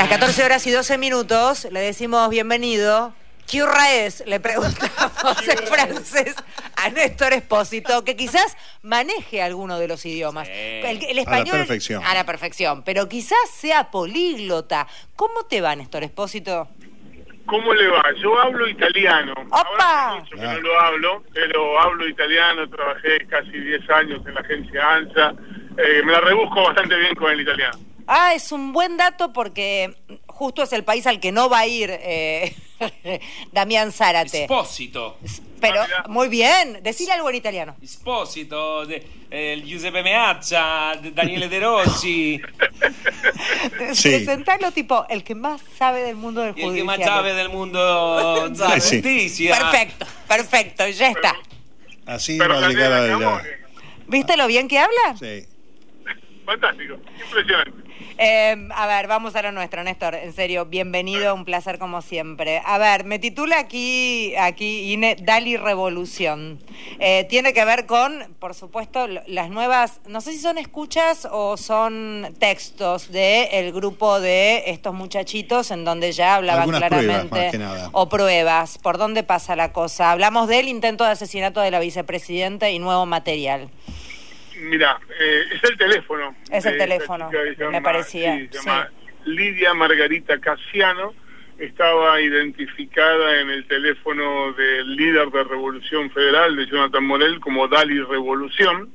las 14 horas y 12 minutos le decimos bienvenido. ¿Qué hora es? Le preguntamos en francés a Néstor Espósito, que quizás maneje alguno de los idiomas. El, el español. A la perfección. A la perfección, pero quizás sea políglota. ¿Cómo te va, Néstor Espósito? ¿Cómo le va? Yo hablo italiano. ¡Opa! Ahora hace mucho que no lo hablo, pero hablo italiano, trabajé casi 10 años en la agencia ANSA. Eh, me la rebusco bastante bien con el italiano. Ah, es un buen dato porque justo es el país al que no va a ir eh, Damián Zárate. Espósito. Pero Ah, muy bien, decir algo en italiano. Espósito, de, eh, Giuseppe Meazza, de Daniele De Rossi, Sí. Presentarlo tipo el que más sabe del mundo del y el que judicial. más sabe del mundo de la Sí. justicia. Perfecto, perfecto, ya está. Así Pero va a llegar a la... ¿Viste lo bien que habla? Sí. Fantástico, impresionante. Eh, a ver, vamos a lo nuestro, Néstor. En serio, bienvenido, un placer como siempre. A ver, me titula aquí, aquí Ine, Dali Revolución. Eh, tiene que ver con, por supuesto, las nuevas, no sé si son escuchas o son textos del el grupo de estos muchachitos en donde ya hablaban Algunas pruebas, claramente. más que nada. O pruebas. ¿Por dónde pasa la cosa? Hablamos del intento de asesinato de la vicepresidenta y nuevo material. Mira, eh, es el teléfono. Es el teléfono, me parecía, sí, se llama Lidia Margarita Casiano. Estaba identificada en el teléfono del líder de Revolución Federal, de Jonathan Morel, como Dali Revolución.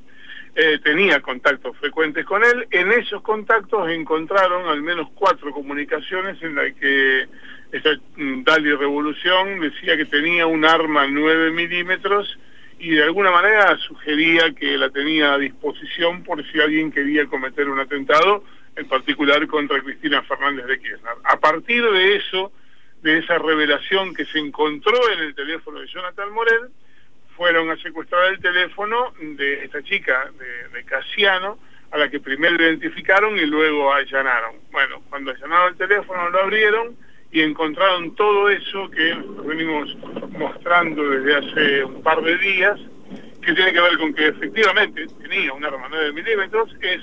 Eh, tenía contactos frecuentes con él. En esos contactos encontraron al menos cuatro comunicaciones en las que esta mm, Dali Revolución decía que tenía un arma 9 milímetros y de alguna manera sugería que la tenía a disposición por si alguien quería cometer un atentado, en particular contra Cristina Fernández de Kirchner. A partir de eso, de esa revelación que se encontró en el teléfono de Jonathan Morel, fueron a secuestrar el teléfono de esta chica, de, de Casiano, a la que primero identificaron y luego allanaron. Bueno, cuando allanaron el teléfono lo abrieron y encontraron todo eso que venimos mostrando desde hace un par de días, que tiene que ver con que efectivamente tenía un arma 9 milímetros, es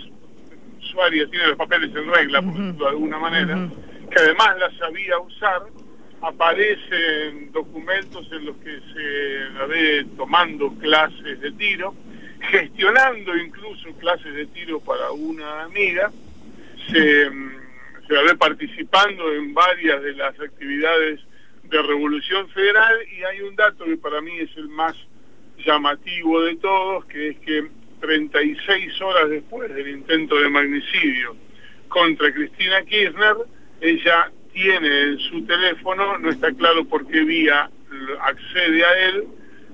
usuaria, tiene los papeles en regla, por decirlo de alguna manera, que además la sabía usar, aparecen documentos en los que se la ve tomando clases de tiro, gestionando incluso clases de tiro para una amiga, se, se la ve participando en varias de las actividades de Revolución Federal y hay un dato que para mí es el más llamativo de todos, que es que 36 horas después del intento de magnicidio contra Cristina Kirchner, ella tiene en su teléfono, no está claro por qué vía accede a él,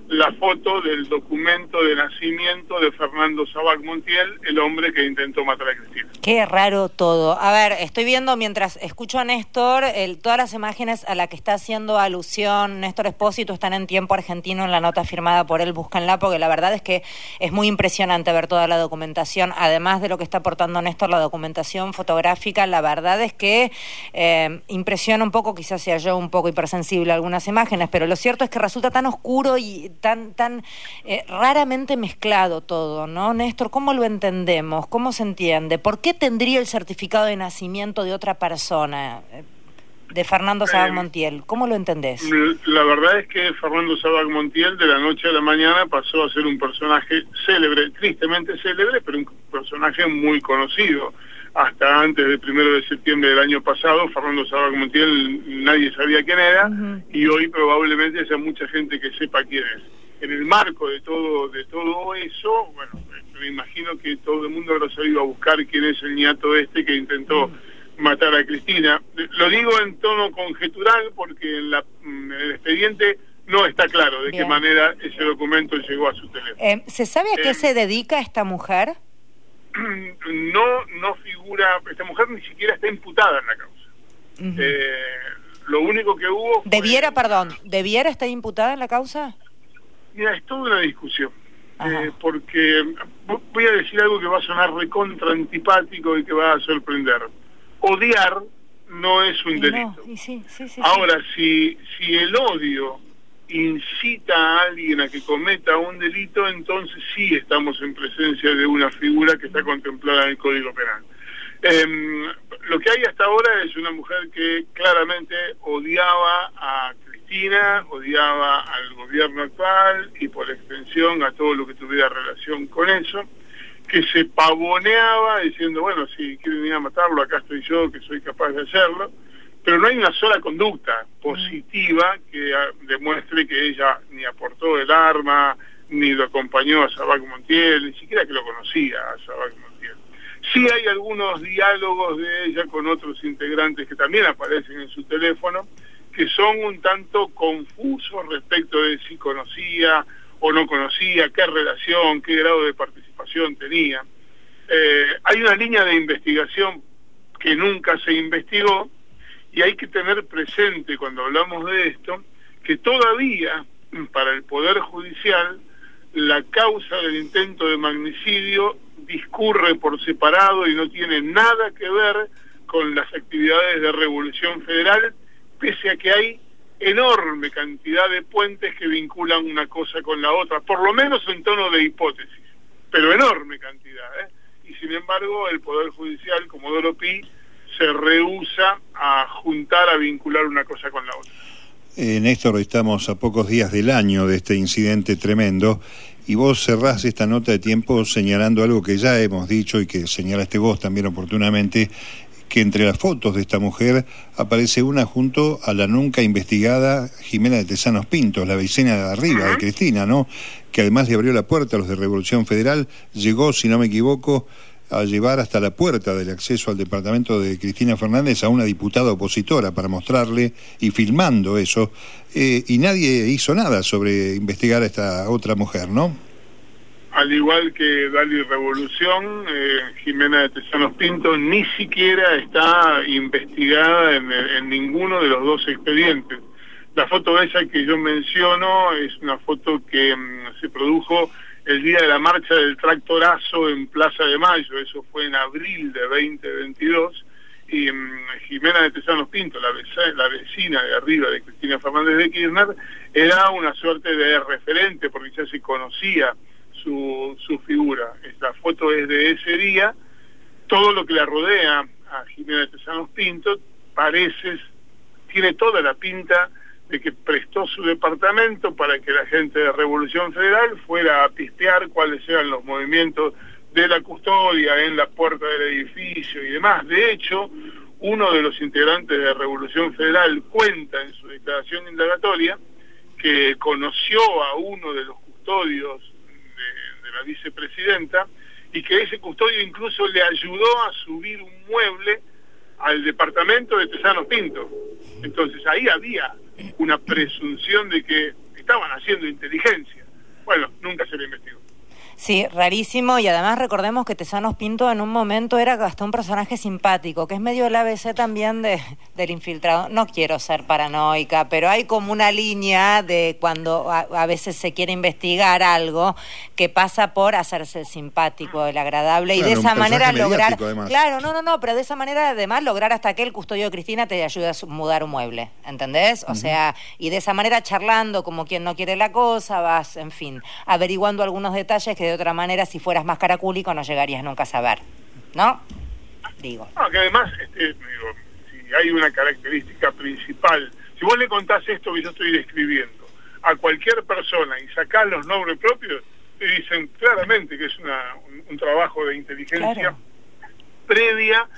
la foto del documento de nacimiento de Fernando Sabac Montiel, el hombre que intentó matar a Cristina. Qué raro todo. A ver, estoy viendo mientras escucho a Néstor, todas las imágenes a las que está haciendo alusión Néstor Espósito están en tiempo argentino en la nota firmada por él, búscanla, porque la verdad es que es muy impresionante ver toda la documentación, además de lo que está aportando Néstor, la documentación fotográfica, la verdad es que eh, impresiona un poco, quizás sea yo un poco hipersensible a algunas imágenes, pero lo cierto es que resulta tan oscuro y tan, tan eh, raramente mezclado todo, ¿no? Néstor, ¿cómo lo entendemos? ¿Cómo se entiende? ¿Por qué tendría el certificado de nacimiento de otra persona, eh, de Fernando Eh, Montiel? ¿Cómo lo entendés? La verdad es que Fernando Sabac Montiel de la noche a la mañana pasó a ser un personaje célebre, tristemente célebre, pero un personaje muy conocido. Hasta antes del primero de septiembre del año pasado, Fernando Sabac Montiel nadie sabía quién era y hoy probablemente haya mucha gente que sepa quién es. En el marco de todo de todo eso, bueno, me imagino que todo el mundo habrá salido a buscar quién es el ñato este que intentó matar a Cristina. Lo digo en tono conjetural porque en, la, en el expediente no está claro de Bien. qué manera ese documento llegó a su teléfono. Eh, ¿Se sabe a qué eh, se dedica esta mujer? no no figura, esta mujer ni siquiera está imputada en la causa. Eh, lo único que hubo... fue- ¿Debiera, perdón, debiera estar imputada en la causa? Mira, es toda una discusión. Eh, porque vo- voy a decir algo que va a sonar recontra antipático y que va a sorprender. Odiar no es un Y delito. no, y sí, sí, sí, sí. Ahora, si, si el odio incita a alguien a que cometa un delito, entonces sí estamos en presencia de una figura que está contemplada en el Código Penal. Em, lo que hay hasta ahora es una mujer que claramente odiaba a Cristina, odiaba al gobierno actual y por extensión a todo lo que tuviera relación con eso, que se pavoneaba diciendo, bueno, si quieren ir a matarlo, acá estoy yo, que soy capaz de hacerlo, pero no hay una sola conducta positiva que ah, demuestre que ella ni aportó el arma, ni lo acompañó a Sabac Montiel, ni siquiera que lo conocía a Sabac Montiel. Sí hay algunos diálogos de ella con otros integrantes que también aparecen en su teléfono, que son un tanto confusos respecto de si conocía o no conocía, qué relación, qué grado de participación tenía. Eh, hay una línea de investigación que nunca se investigó y hay que tener presente cuando hablamos de esto que todavía para el Poder Judicial la causa del intento de magnicidio discurre por separado y no tiene nada que ver con las actividades de Revolución Federal, pese a que hay enorme cantidad de puentes que vinculan una cosa con la otra, por lo menos en tono de hipótesis, pero enorme cantidad. ¿eh? Y sin embargo, el Poder Judicial, como Pi, se rehúsa a juntar, a vincular una cosa con la otra. Eh, Néstor, estamos a pocos días del año de este incidente tremendo y vos cerrás esta nota de tiempo señalando algo que ya hemos dicho y que señalaste vos también oportunamente, que entre las fotos de esta mujer aparece una junto a la nunca investigada Jimena de Tesanos Pintos, la vecina de arriba de Cristina, ¿no? Que además le abrió la puerta a los de Revolución Federal, llegó, si no me equivoco, a llevar hasta la puerta del acceso al departamento de Cristina Fernández a una diputada opositora para mostrarle y filmando eso, eh, y nadie hizo nada sobre investigar a esta otra mujer, ¿no? al igual que Dali Revolución, eh, Jimena de Tesanos Pinto ni siquiera está investigada en, ninguno de los dos expedientes. La foto esa que yo menciono es una foto que mm, se produjo el día de la marcha del tractorazo en Plaza de Mayo, eso fue en abril de 2022, y mm, Jimena de Tesanos Pinto, la, vecina de arriba de Cristina Fernández de Kirchner, era una suerte de referente porque ya se conocía su, su figura. Esta foto es de ese día. Todo lo que la rodea a Jimena de Tesanos Pinto parece, tiene toda la pinta de que prestó su departamento para que la gente de Revolución Federal fuera a pistear cuáles eran los movimientos de la custodia en la puerta del edificio y demás. De hecho, uno de los integrantes de Revolución Federal cuenta en su declaración indagatoria que conoció a uno de los custodios la vicepresidenta, y que ese custodio incluso le ayudó a subir un mueble al departamento de Tesanos Pinto. Entonces ahí había una presunción de que estaban haciendo inteligencia. Bueno, nunca se le investigó. Sí, rarísimo. Y además recordemos que Tesanos Pinto en un momento era hasta un personaje simpático, que es medio el ABC también de, del infiltrado. No quiero ser paranoica, pero hay como una línea de cuando a, veces se quiere investigar algo que pasa por hacerse el simpático, el agradable, y de esa manera lograr. Claro, no, no, no, pero de esa manera además lograr hasta que el custodio de Cristina te ayude a mudar un mueble. ¿Entendés? O sea, y de esa manera charlando como quien no quiere la cosa, vas, en fin, averiguando algunos detalles que de otra manera, si fueras más caracúlico, no llegarías nunca a saber. ¿No? Digo. No, que además, este, digo, si hay una característica principal, si vos le contás esto que yo estoy describiendo a cualquier persona y sacás los nombres propios, te dicen claramente que es una, un, trabajo de inteligencia previa.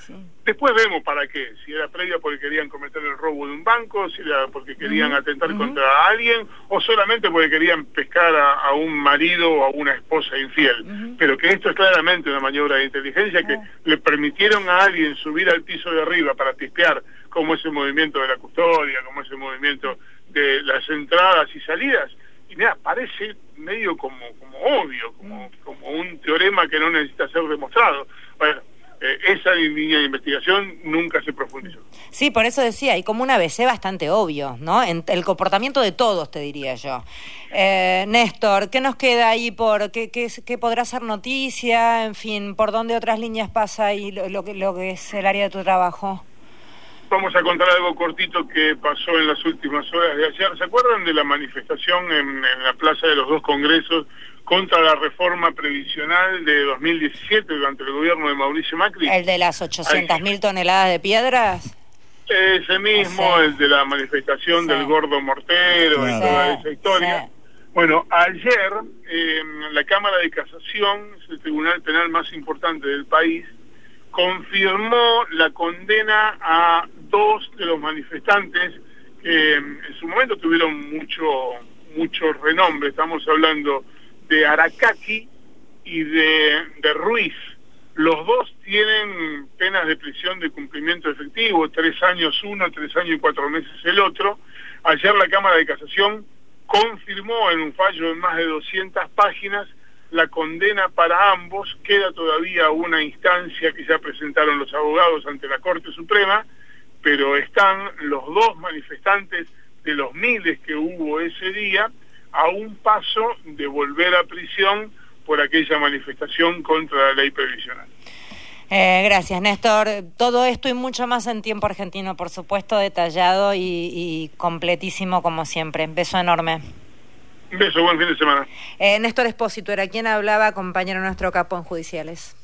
Después vemos para qué. Si era previa porque querían cometer el robo de un banco, si era porque querían atentar contra alguien, o solamente porque querían pescar a, un marido o a una esposa infiel. Pero que esto es claramente una maniobra de inteligencia que le permitieron a alguien subir al piso de arriba para pispear como ese movimiento de la custodia, como ese movimiento de las entradas y salidas. Y mira, parece medio como, como obvio, como, como un teorema que no necesita ser demostrado. Bueno, eh, esa línea de investigación nunca se profundizó. Sí, por eso decía, hay como un ABC bastante obvio, ¿no? En el comportamiento de todos, te diría yo. Eh, Néstor, ¿qué nos queda ahí por qué, qué, qué, podrá ser noticia? En fin, ¿por dónde otras líneas pasa y lo, lo, lo que es el área de tu trabajo? Vamos a contar algo cortito que pasó en las últimas horas de ayer. ¿Se acuerdan de la manifestación en, en la Plaza de los Dos Congresos contra la reforma previsional de 2017 durante el gobierno de Mauricio Macri. ¿El de las 800 mil toneladas de piedras? Ese mismo, el de la manifestación del gordo mortero y toda esa historia. Bueno, ayer eh, la Cámara de Casación, es el tribunal penal más importante del país, confirmó la condena a dos de los manifestantes que en su momento tuvieron mucho, mucho renombre. Estamos hablando de Aracaki y de, de Ruiz. Los dos tienen penas de prisión de cumplimiento efectivo, tres años uno, tres años y cuatro meses el otro. Ayer la Cámara de Casación confirmó en un fallo de más de 200 páginas la condena para ambos. Queda todavía una instancia que ya presentaron los abogados ante la Corte Suprema, pero están los dos manifestantes de los miles que hubo ese día a un paso de volver a prisión por aquella manifestación contra la ley previsional. Eh, gracias, Néstor. Todo esto y mucho más en tiempo argentino, por supuesto, detallado y, completísimo como siempre. Beso enorme. beso, buen fin de semana. Eh, Néstor Espósito era quien hablaba, compañero nuestro capo en judiciales.